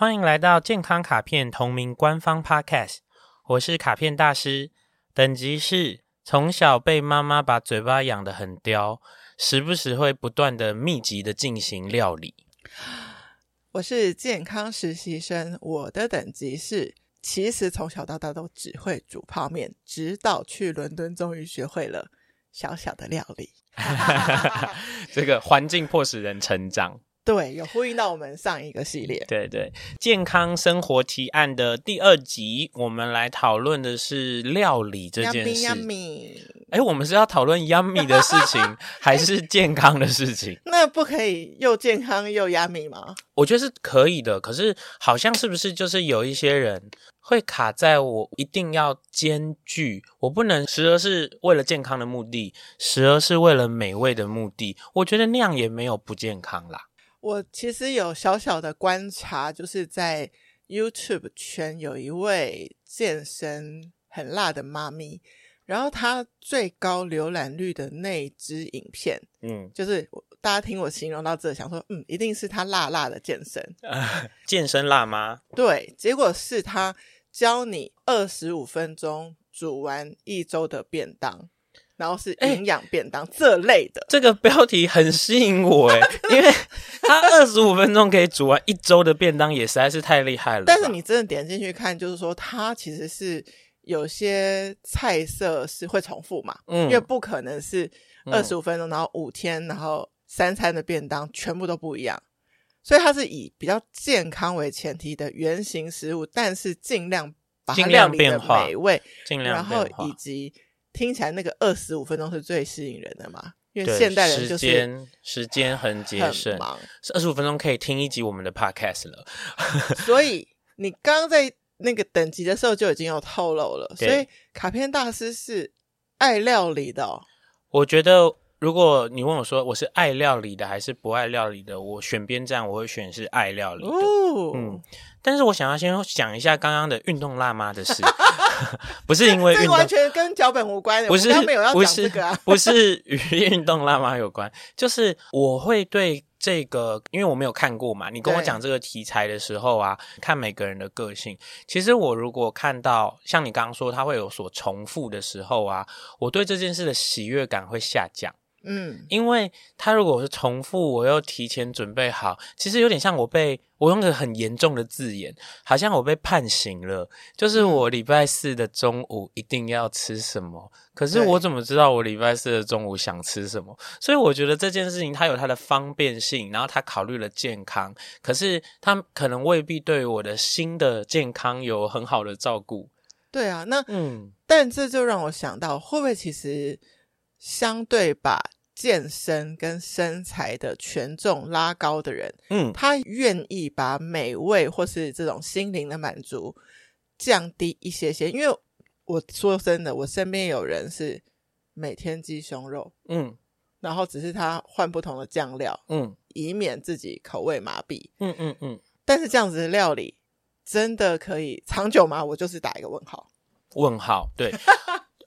欢迎来到健康卡片同名官方 Podcast，我是卡片大师，等级是从小被妈妈把嘴巴养得很刁，时不时会不断的密集的进行料理。我是健康实习生，我的等级是其实从小到大都只会煮泡面，直到去伦敦终于学会了小小的料理。这个环境迫使人成长。对，有呼应到我们上一个系列。对对，健康生活提案的第二集，我们来讨论的是料理这件事。Yummy，哎，我们是要讨论 yummy 的事情，还是健康的事情？那不可以又健康又 yummy 吗？我觉得是可以的，可是好像是不是就是有一些人会卡在我一定要兼具，我不能时而是为了健康的目的，时而是为了美味的目的。我觉得那样也没有不健康啦。我其实有小小的观察，就是在 YouTube 圈有一位健身很辣的妈咪，然后她最高浏览率的那支影片，嗯，就是大家听我形容到这，想说，嗯，一定是她辣辣的健身，呃，健身辣妈，对，结果是她教你二十五分钟煮完一周的便当。然后是营养便当、欸、这类的，这个标题很吸引我哎，因为它二十五分钟可以煮完一周的便当，也实在是太厉害了。但是你真的点进去看，就是说它其实是有些菜色是会重复嘛，嗯，因为不可能是二十五分钟，然后五天，然后三餐的便当全部都不一样，所以它是以比较健康为前提的原型食物，但是尽量把它料理的美味，尽量然后以及。听起来那个二十五分钟是最吸引人的嘛？因为现代人就是时间时间很节省，二十五分钟可以听一集我们的 podcast 了。所以你刚刚在那个等级的时候就已经有透露了，所以卡片大师是爱料理的哦。我觉得。如果你问我说我是爱料理的还是不爱料理的，我选边站，我会选是爱料理的。哦、嗯，但是我想要先讲一下刚刚的运动辣妈的事，不是因为运动，完全跟脚本无关的，不是没有要讲这个、啊，不是与运动辣妈有关，就是我会对。这个，因为我没有看过嘛，你跟我讲这个题材的时候啊，看每个人的个性。其实我如果看到像你刚刚说，它会有所重复的时候啊，我对这件事的喜悦感会下降。嗯，因为他如果是重复，我又提前准备好，其实有点像我被我用个很严重的字眼，好像我被判刑了。就是我礼拜四的中午一定要吃什么，可是我怎么知道我礼拜四的中午想吃什么？所以我觉得这件事情它有它的方便性，然后他考虑了健康，可是他可能未必对我的新的健康有很好的照顾。对啊，那嗯，但这就让我想到，会不会其实相对把健身跟身材的权重拉高的人，嗯，他愿意把美味或是这种心灵的满足降低一些些。因为我说真的，我身边有人是每天鸡胸肉，嗯，然后只是他换不同的酱料，嗯，以免自己口味麻痹，嗯嗯嗯。但是这样子的料理真的可以长久吗？我就是打一个问号。问号，对。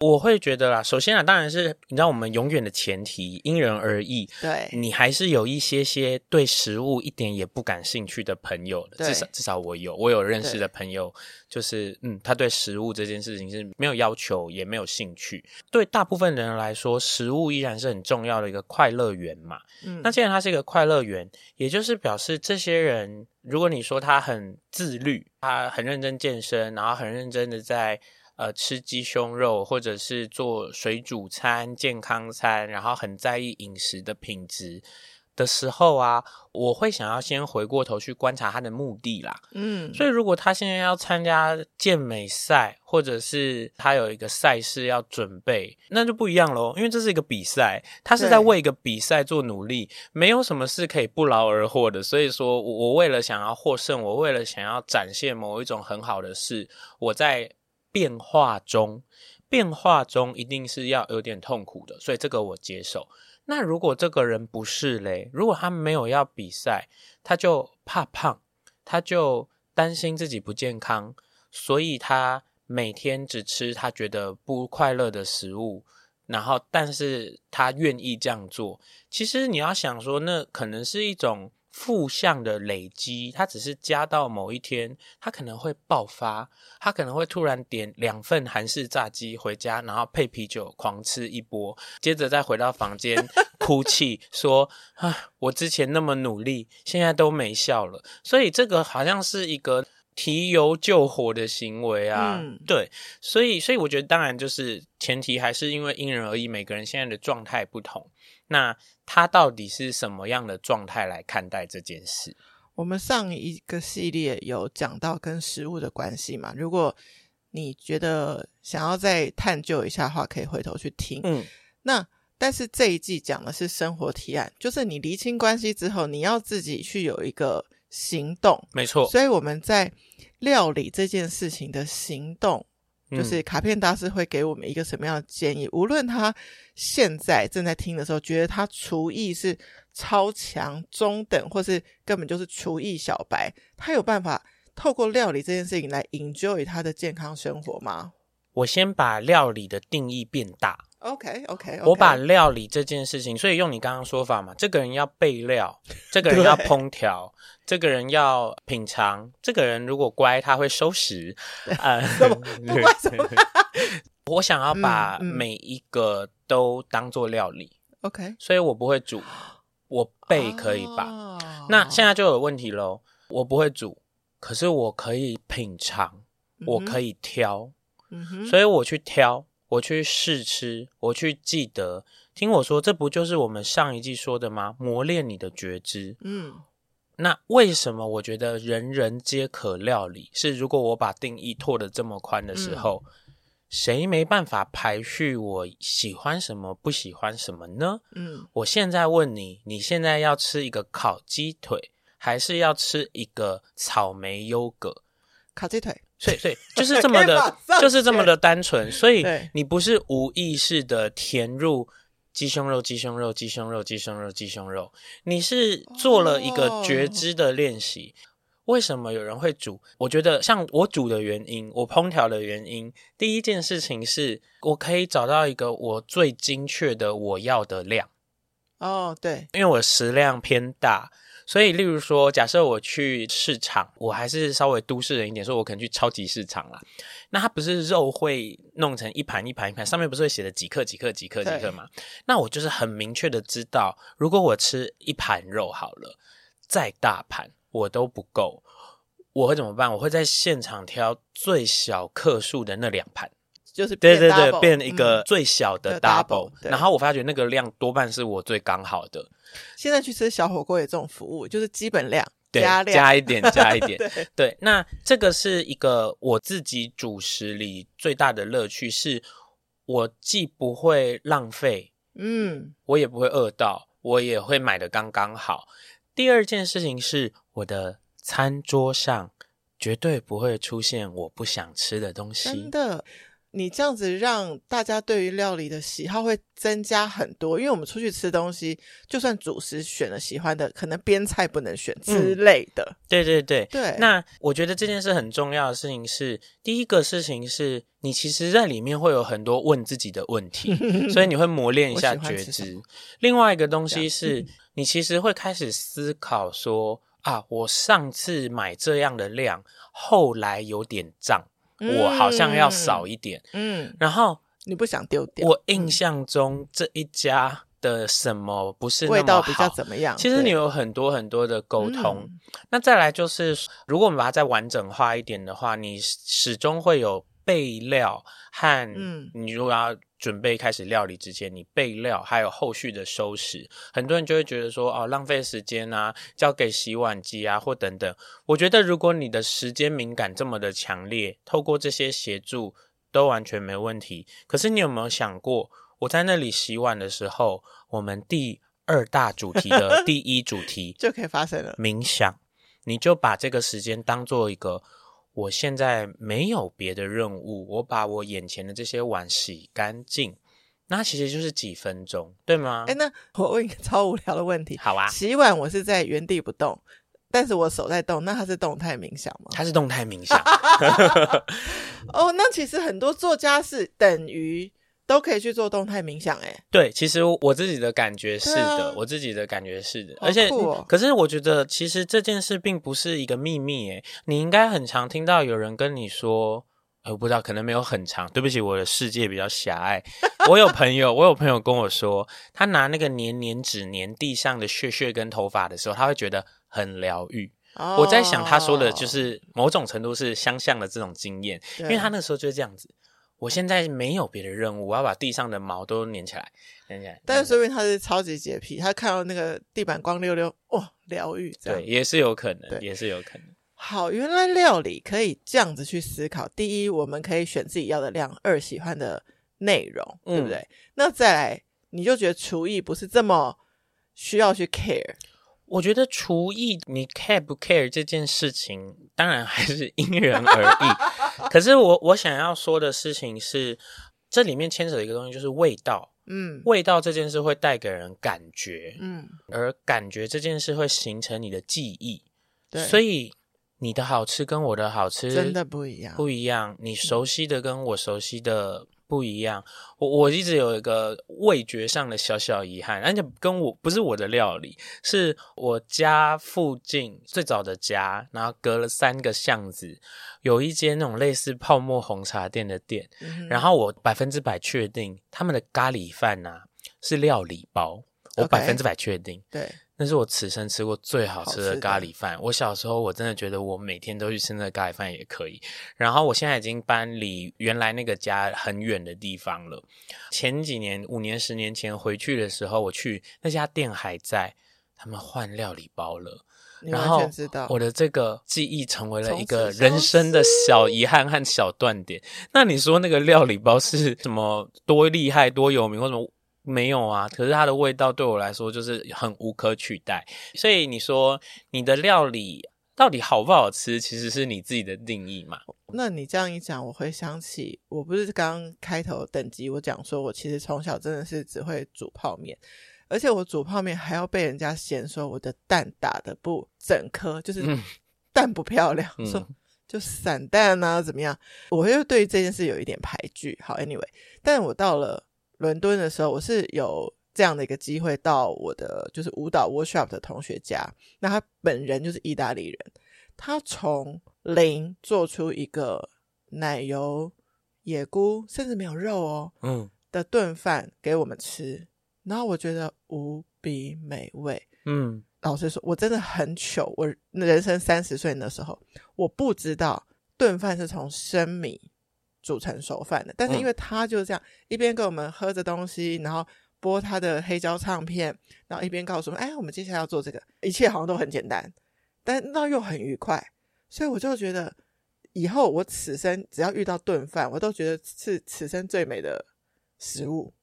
我会觉得啦，首先啊，当然是你知道，我们永远的前提因人而异。对，你还是有一些些对食物一点也不感兴趣的朋友的，至少至少我有，我有认识的朋友，就是嗯，他对食物这件事情是没有要求，也没有兴趣。对大部分人来说，食物依然是很重要的一个快乐源嘛。嗯，那既然它是一个快乐源，也就是表示这些人，如果你说他很自律，他很认真健身，然后很认真的在。呃，吃鸡胸肉，或者是做水煮餐、健康餐，然后很在意饮食的品质的时候啊，我会想要先回过头去观察他的目的啦。嗯，所以如果他现在要参加健美赛，或者是他有一个赛事要准备，那就不一样喽，因为这是一个比赛，他是在为一个比赛做努力，没有什么是可以不劳而获的。所以说我我为了想要获胜，我为了想要展现某一种很好的事，我在。变化中，变化中一定是要有点痛苦的，所以这个我接受。那如果这个人不是嘞，如果他没有要比赛，他就怕胖，他就担心自己不健康，所以他每天只吃他觉得不快乐的食物，然后但是他愿意这样做。其实你要想说，那可能是一种负向的累积，它只是加到某一天，它可能会爆发，它可能会突然点两份韩式炸鸡回家，然后配啤酒狂吃一波，接着再回到房间 哭泣说：“啊，我之前那么努力，现在都没效了。”所以这个好像是一个提油救火的行为啊。嗯、对，所以所以我觉得，当然就是前提还是因为因人而异，每个人现在的状态不同。那他到底是什么样的状态来看待这件事？我们上一个系列有讲到跟食物的关系嘛？如果你觉得想要再探究一下的话，可以回头去听。嗯，那但是这一季讲的是生活提案，就是你厘清关系之后，你要自己去有一个行动。没错，所以我们在料理这件事情的行动。就是卡片大师会给我们一个什么样的建议？无论他现在正在听的时候，觉得他厨艺是超强、中等，或是根本就是厨艺小白，他有办法透过料理这件事情来 enjoy 他的健康生活吗？我先把料理的定义变大。OK OK，, okay. 我把料理这件事情，所以用你刚刚说法嘛，这个人要备料，这个人要烹调，这个人要品尝，这个人如果乖，他会收拾。呃，什么？不乖什么？我想要把每一个都当做料理。OK，、嗯嗯、所以我不会煮，我备可以吧？哦、那现在就有问题喽，我不会煮，可是我可以品尝，我可以挑，嗯、哼所以我去挑。我去试吃，我去记得，听我说，这不就是我们上一季说的吗？磨练你的觉知。嗯，那为什么我觉得人人皆可料理？是如果我把定义拓得这么宽的时候，嗯、谁没办法排序我喜欢什么，不喜欢什么呢？嗯，我现在问你，你现在要吃一个烤鸡腿，还是要吃一个草莓优格？烤鸡腿。所以，所以就是这么的，就是这么的 单纯。所以你不是无意识的填入鸡胸肉、鸡胸肉、鸡胸肉、鸡胸肉、鸡胸肉，你是做了一个觉知的练习。为什么有人会煮？我觉得像我煮的原因，我烹调的原因，第一件事情是我可以找到一个我最精确的我要的量。哦，对，因为我食量偏大。所以，例如说，假设我去市场，我还是稍微都市人一点，说我可能去超级市场啦。那它不是肉会弄成一盘一盘一盘，上面不是会写的几克几克几克几克吗？那我就是很明确的知道，如果我吃一盘肉好了，再大盘我都不够，我会怎么办？我会在现场挑最小克数的那两盘。就是对对对，变一个最小的 double，、嗯、然后我发觉那个量多半是我最刚好的。现在去吃小火锅有这种服务，就是基本量对加量加一点加一点。对，对，那这个是一个我自己主食里最大的乐趣，是我既不会浪费，嗯，我也不会饿到，我也会买的刚刚好。第二件事情是，我的餐桌上绝对不会出现我不想吃的东西。真的。你这样子让大家对于料理的喜好会增加很多，因为我们出去吃东西，就算主食选了喜欢的，可能边菜不能选之类的。嗯、对对对对。那我觉得这件事很重要的事情是，第一个事情是你其实在里面会有很多问自己的问题，所以你会磨练一下觉知。另外一个东西是你其实会开始思考说啊，我上次买这样的量，后来有点胀。我好像要少一点，嗯，然后你不想丢掉。我印象中这一家的什么不是味道比较怎么样？其实你有很多很多的沟通。嗯、那再来就是，如果我们把它再完整化一点的话，你始终会有备料和，嗯，你如果要。准备开始料理之前，你备料还有后续的收拾，很多人就会觉得说哦，浪费时间啊，交给洗碗机啊或等等。我觉得如果你的时间敏感这么的强烈，透过这些协助都完全没问题。可是你有没有想过，我在那里洗碗的时候，我们第二大主题的 第一主题就可以发生了冥想，你就把这个时间当做一个。我现在没有别的任务，我把我眼前的这些碗洗干净，那其实就是几分钟，对吗？诶，那 我问一个超无聊的问题。好啊，洗碗我是在原地不动，但是我手在动，那它是动态冥想吗？它是动态冥想。哦，那其实很多做家事等于都可以去做动态冥想，哎，对，其实我自己的感觉是的，啊、我自己的感觉是的，哦、而且，可是我觉得其实这件事并不是一个秘密，哎，你应该很常听到有人跟你说，我不知道，可能没有很长，对不起，我的世界比较狭隘。我有朋友，我有朋友跟我说，他拿那个粘粘纸粘地上的屑屑跟头发的时候，他会觉得很疗愈。哦、我在想，他说的就是某种程度是相像的这种经验，因为他那时候就是这样子。我现在没有别的任务，我要把地上的毛都粘起来，粘起来。但是说明他是超级洁癖，他看到那个地板光溜溜，哇，疗愈。对，也是有可能，也是有可能。好，原来料理可以这样子去思考：第一，我们可以选自己要的量；二，喜欢的内容，对不对？嗯、那再来，你就觉得厨艺不是这么需要去 care。我觉得厨艺，你 care 不 care 这件事情，当然还是因人而异。可是我我想要说的事情是，这里面牵扯的一个东西就是味道。嗯，味道这件事会带给人感觉，嗯，而感觉这件事会形成你的记忆。对，所以你的好吃跟我的好吃真的不一样，不一样。你熟悉的跟我熟悉的。不一样，我我一直有一个味觉上的小小遗憾，而且跟我不是我的料理，是我家附近最早的家，然后隔了三个巷子，有一间那种类似泡沫红茶店的店，嗯、然后我百分之百确定他们的咖喱饭呐是料理包，我百分之百确定，对。那是我此生吃过最好吃的咖喱饭。我小时候我真的觉得我每天都去吃那个咖喱饭也可以。然后我现在已经搬离原来那个家很远的地方了。前几年，五年、十年前回去的时候，我去那家店还在，他们换料理包了。然后我的这个记忆成为了一个人生的小遗憾和小断点。那你说那个料理包是什么多厉害、多有名，或什么？没有啊，可是它的味道对我来说就是很无可取代。所以你说你的料理到底好不好吃，其实是你自己的定义嘛？那你这样一讲，我会想起，我不是刚开头等级我讲说我其实从小真的是只会煮泡面，而且我煮泡面还要被人家嫌说我的蛋打的不整颗，就是 蛋不漂亮，嗯、说就散蛋啊怎么样？我又对这件事有一点排拒。好，anyway，但我到了。伦敦的时候，我是有这样的一个机会到我的就是舞蹈 workshop 的同学家，那他本人就是意大利人，他从零做出一个奶油野菇，甚至没有肉哦，嗯，的炖饭给我们吃，然后我觉得无比美味，嗯，老实说，我真的很糗，我人生三十岁的时候，我不知道炖饭是从生米。煮成熟饭的，但是因为他就是这样，嗯、一边给我们喝着东西，然后播他的黑胶唱片，然后一边告诉我们：“哎，我们接下来要做这个，一切好像都很简单，但那又很愉快。”所以我就觉得，以后我此生只要遇到炖饭，我都觉得是此生最美的食物。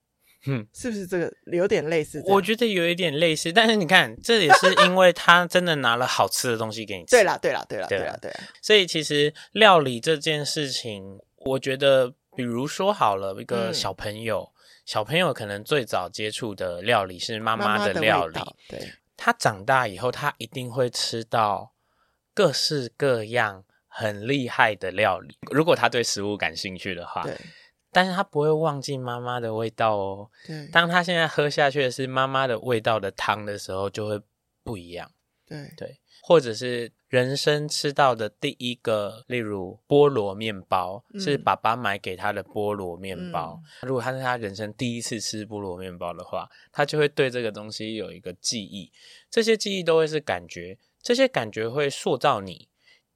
嗯，是不是这个有点类似？我觉得有一点类似，但是你看，这也是因为他真的拿了好吃的东西给你吃。对啦，对啦，对啦，对啦，对啦。所以其实料理这件事情。我觉得，比如说好了，一个小朋友，嗯、小朋友可能最早接触的料理是妈妈的料理。对，他长大以后，他一定会吃到各式各样很厉害的料理。如果他对食物感兴趣的话，对，但是他不会忘记妈妈的味道哦。对，当他现在喝下去的是妈妈的味道的汤的时候，就会不一样。对对，或者是。人生吃到的第一个，例如菠萝面包，嗯、是爸爸买给他的菠萝面包。嗯、如果他是他人生第一次吃菠萝面包的话，他就会对这个东西有一个记忆。这些记忆都会是感觉，这些感觉会塑造你，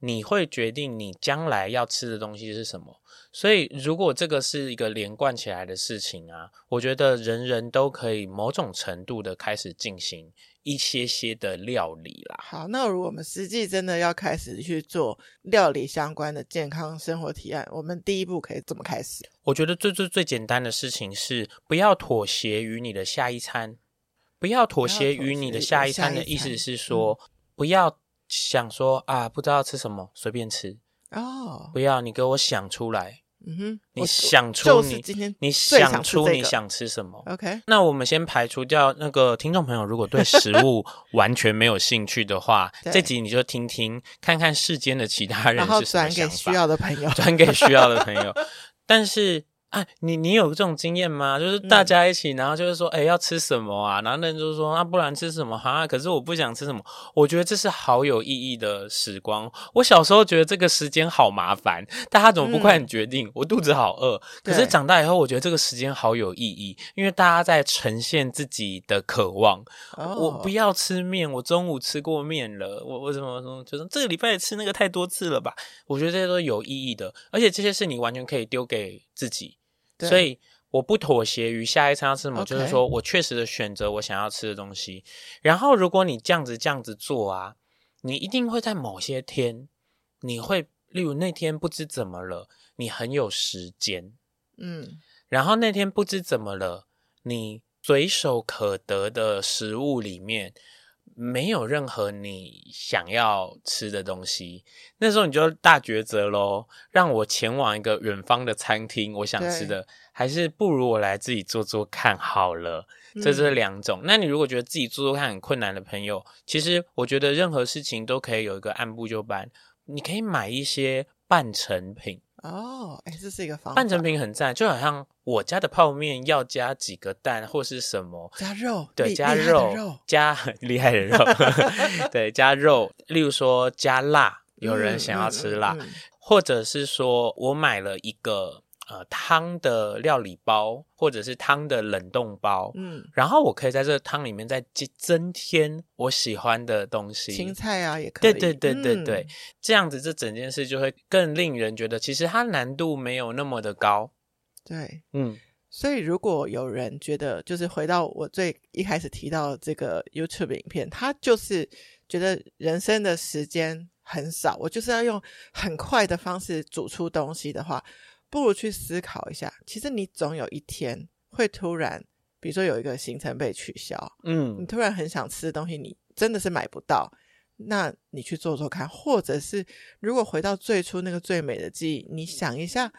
你会决定你将来要吃的东西是什么。所以，如果这个是一个连贯起来的事情啊，我觉得人人都可以某种程度的开始进行。一些些的料理啦。好，那如果我们实际真的要开始去做料理相关的健康生活提案，我们第一步可以怎么开始？我觉得最最最简单的事情是不要妥协于你的下一餐，不要妥协于你的下一餐的意思是说，不要想说啊，不知道吃什么随便吃哦，不要你给我想出来。嗯哼，你想出你今天你想出你想吃什么？OK，那我们先排除掉那个听众朋友，如果对食物 完全没有兴趣的话，这集你就听听看看世间的其他人是什么想法，然后转给需要的朋友，转给需要的朋友。但是啊，你你有这种经验吗？就是大家一起，然后就是说，哎、要吃什么啊？然后那人就是说，那、啊、不然吃什么？哈，可是我不想吃什么。我觉得这是好有意义的时光。我小时候觉得这个时间好麻烦，大家怎么不快点决定？嗯、我肚子好饿。可是长大以后，我觉得这个时间好有意义，因为大家在呈现自己的渴望。哦、我不要吃面，我中午吃过面了。我我怎么说就是这个礼拜吃那个太多次了吧？我觉得这些都有意义的，而且这些是你完全可以丢给自己。所以我不妥协于下一餐要吃什么就是说我确实的选择我想要吃的东西。然后如果你这样子这样子做啊，你一定会在某些天，你会例如那天不知怎么了，你很有时间，嗯，然后那天不知怎么了，你随手可得的食物里面。没有任何你想要吃的东西，那时候你就大抉择喽。让我前往一个远方的餐厅，我想吃的，还是不如我来自己做做看好了。这是两种。嗯。那你如果觉得自己做做看很困难的朋友，其实我觉得任何事情都可以有一个按部就班。你可以买一些半成品。哦，哎，这是一个方法。半成品很赞，就好像我家的泡面要加几个蛋或是什么，加肉，对，加肉，肉加很 厉害的肉，对，加肉。例如说加辣，有人想要吃辣，嗯嗯嗯、或者是说我买了一个。呃，汤的料理包，或者是汤的冷冻包，嗯，然后我可以在这个汤里面再增添我喜欢的东西，青菜啊也可以，对对对对对，嗯、这样子这整件事就会更令人觉得，其实它难度没有那么的高，对，嗯，所以如果有人觉得，就是回到我最一开始提到这个 YouTube 影片，他就是觉得人生的时间很少，我就是要用很快的方式煮出东西的话。不如去思考一下，其实你总有一天会突然，比如说有一个行程被取消，嗯，你突然很想吃的东西，你真的是买不到，那你去做做看，或者是如果回到最初那个最美的记忆，你想一下，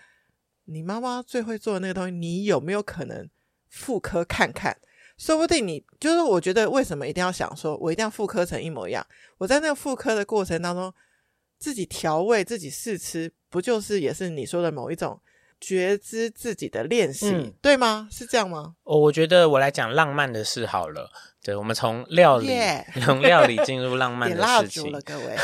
你妈妈最会做的那个东西，你有没有可能复刻看看？说不定你就是，我觉得为什么一定要想说，我一定要复刻成一模一样？我在那个复刻的过程当中，自己调味，自己试吃。不就是也是你说的某一种觉知自己的练习，嗯、对吗？是这样吗？哦，我觉得我来讲浪漫的事好了。对，我们从料理从.料理进入浪漫的事情了，各位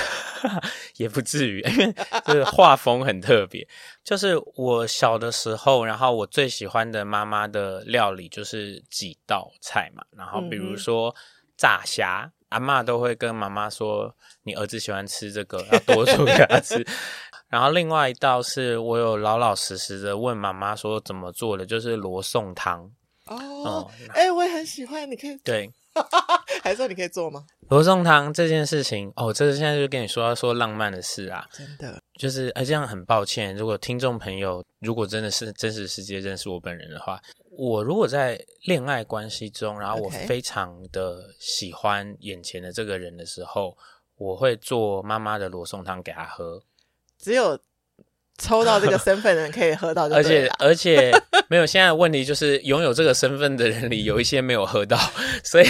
也不至于，因为就是画风很特别。就是我小的时候，然后我最喜欢的妈妈的料理就是几道菜嘛，然后比如说炸虾，嗯、阿嬷都会跟妈妈说：“你儿子喜欢吃这个，要多做给他吃。”然后另外一道是我有老老实实的问妈妈说怎么做的，就是罗宋汤。哦，哎、嗯，我也很喜欢，你可以对，还是说你可以做吗？罗宋汤这件事情，哦，这是现在就跟你说要说浪漫的事啊，真的，就是哎，这样很抱歉，如果听众朋友如果真的是真实世界认识我本人的话，我如果在恋爱关系中，然后我非常的喜欢眼前的这个人的时候.我会做妈妈的罗宋汤给他喝。只有抽到这个 身份的人可以喝到就对了，而且而且没有。现在的问题就是拥有这个身份的人里有一些没有喝到，所以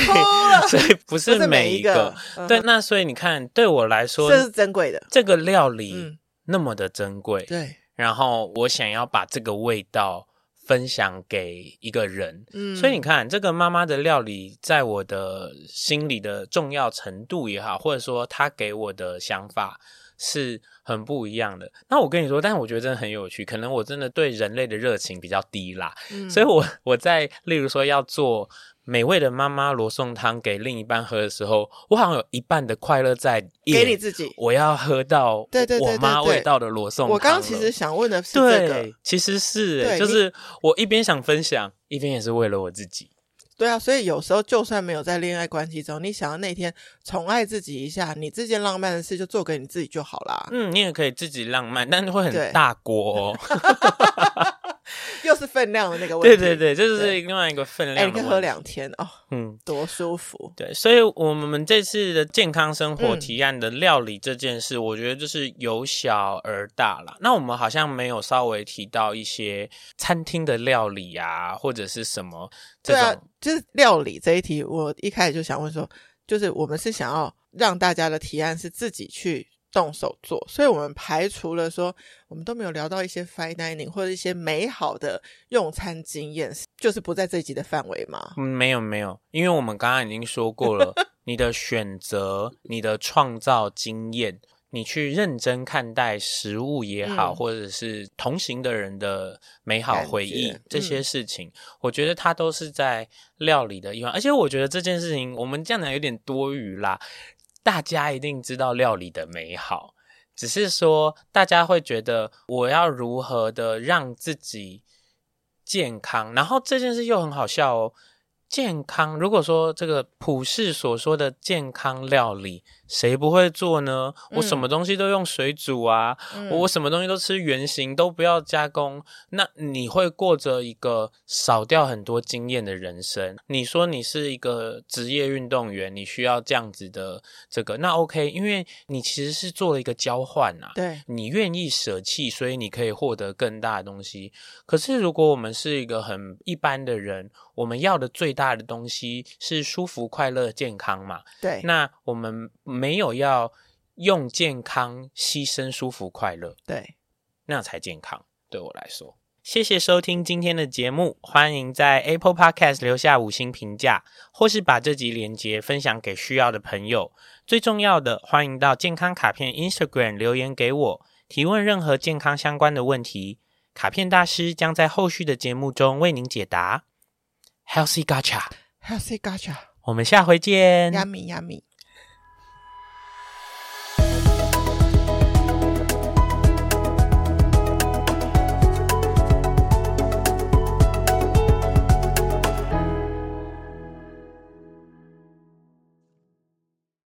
所以不是每一个。一个嗯、对，那所以你看，对我来说这是珍贵的，这个料理那么的珍贵。对、嗯，然后我想要把这个味道分享给一个人，嗯，所以你看，这个妈妈的料理在我的心里的重要程度也好，或者说她给我的想法。是很不一样的。那我跟你说，但是我觉得真的很有趣。可能我真的对人类的热情比较低啦，嗯、所以我我在例如说要做美味的妈妈罗宋汤给另一半喝的时候，我好像有一半的快乐在给你自己。我要喝到对对我妈味道的罗宋汤。我刚刚其实想问的是这个，对，其实是、欸，就是我一边想分享，一边也是为了我自己。对啊，所以有时候就算没有在恋爱关系中，你想要那天宠爱自己一下，你这件浪漫的事就做给你自己就好啦。嗯，你也可以自己浪漫，但是会很大锅哦。又是分量的那个问题。对对 对，这就是另外一个分量。哎，喝两天哦，嗯，多舒服。对，所以我们这次的健康生活提案的料理这件事，嗯、我觉得就是由小而大啦。那我们好像没有稍微提到一些餐厅的料理啊，或者是什么这种。对啊，就是料理这一题，我一开始就想问说，就是我们是想要让大家的提案是自己去动手做，所以我们排除了说，我们都没有聊到一些 fine dining 或者一些美好的用餐经验，就是不在这一集的范围吗？嗯，没有没有，因为我们刚刚已经说过了，你的选择、你的创造经验，你去认真看待食物也好，嗯、或者是同行的人的美好回忆这些事情，嗯、我觉得它都是在料理的一环，而且我觉得这件事情我们这样讲有点多余啦。大家一定知道料理的美好，只是说大家会觉得我要如何的让自己健康，然后这件事又很好笑哦。健康，如果说这个普世所说的健康料理。谁不会做呢？我什么东西都用水煮啊，嗯、我什么东西都吃原形，都不要加工。那你会过着一个少掉很多经验的人生。你说你是一个职业运动员，你需要这样子的这个，那 OK，因为你其实是做了一个交换啊。对，你愿意舍弃，所以你可以获得更大的东西。可是如果我们是一个很一般的人，我们要的最大的东西是舒服、快乐、健康嘛？对，那我们。没有要用健康牺牲舒服快乐，对，那才健康。对我来说，谢谢收听今天的节目，欢迎在 Apple Podcast 留下五星评价，或是把这集连接分享给需要的朋友。最重要的，欢迎到健康卡片 Instagram 留言给我，提问任何健康相关的问题，卡片大师将在后续的节目中为您解答。Healthy Gacha，Healthy Gacha，我们下回见。Yummy Yummy。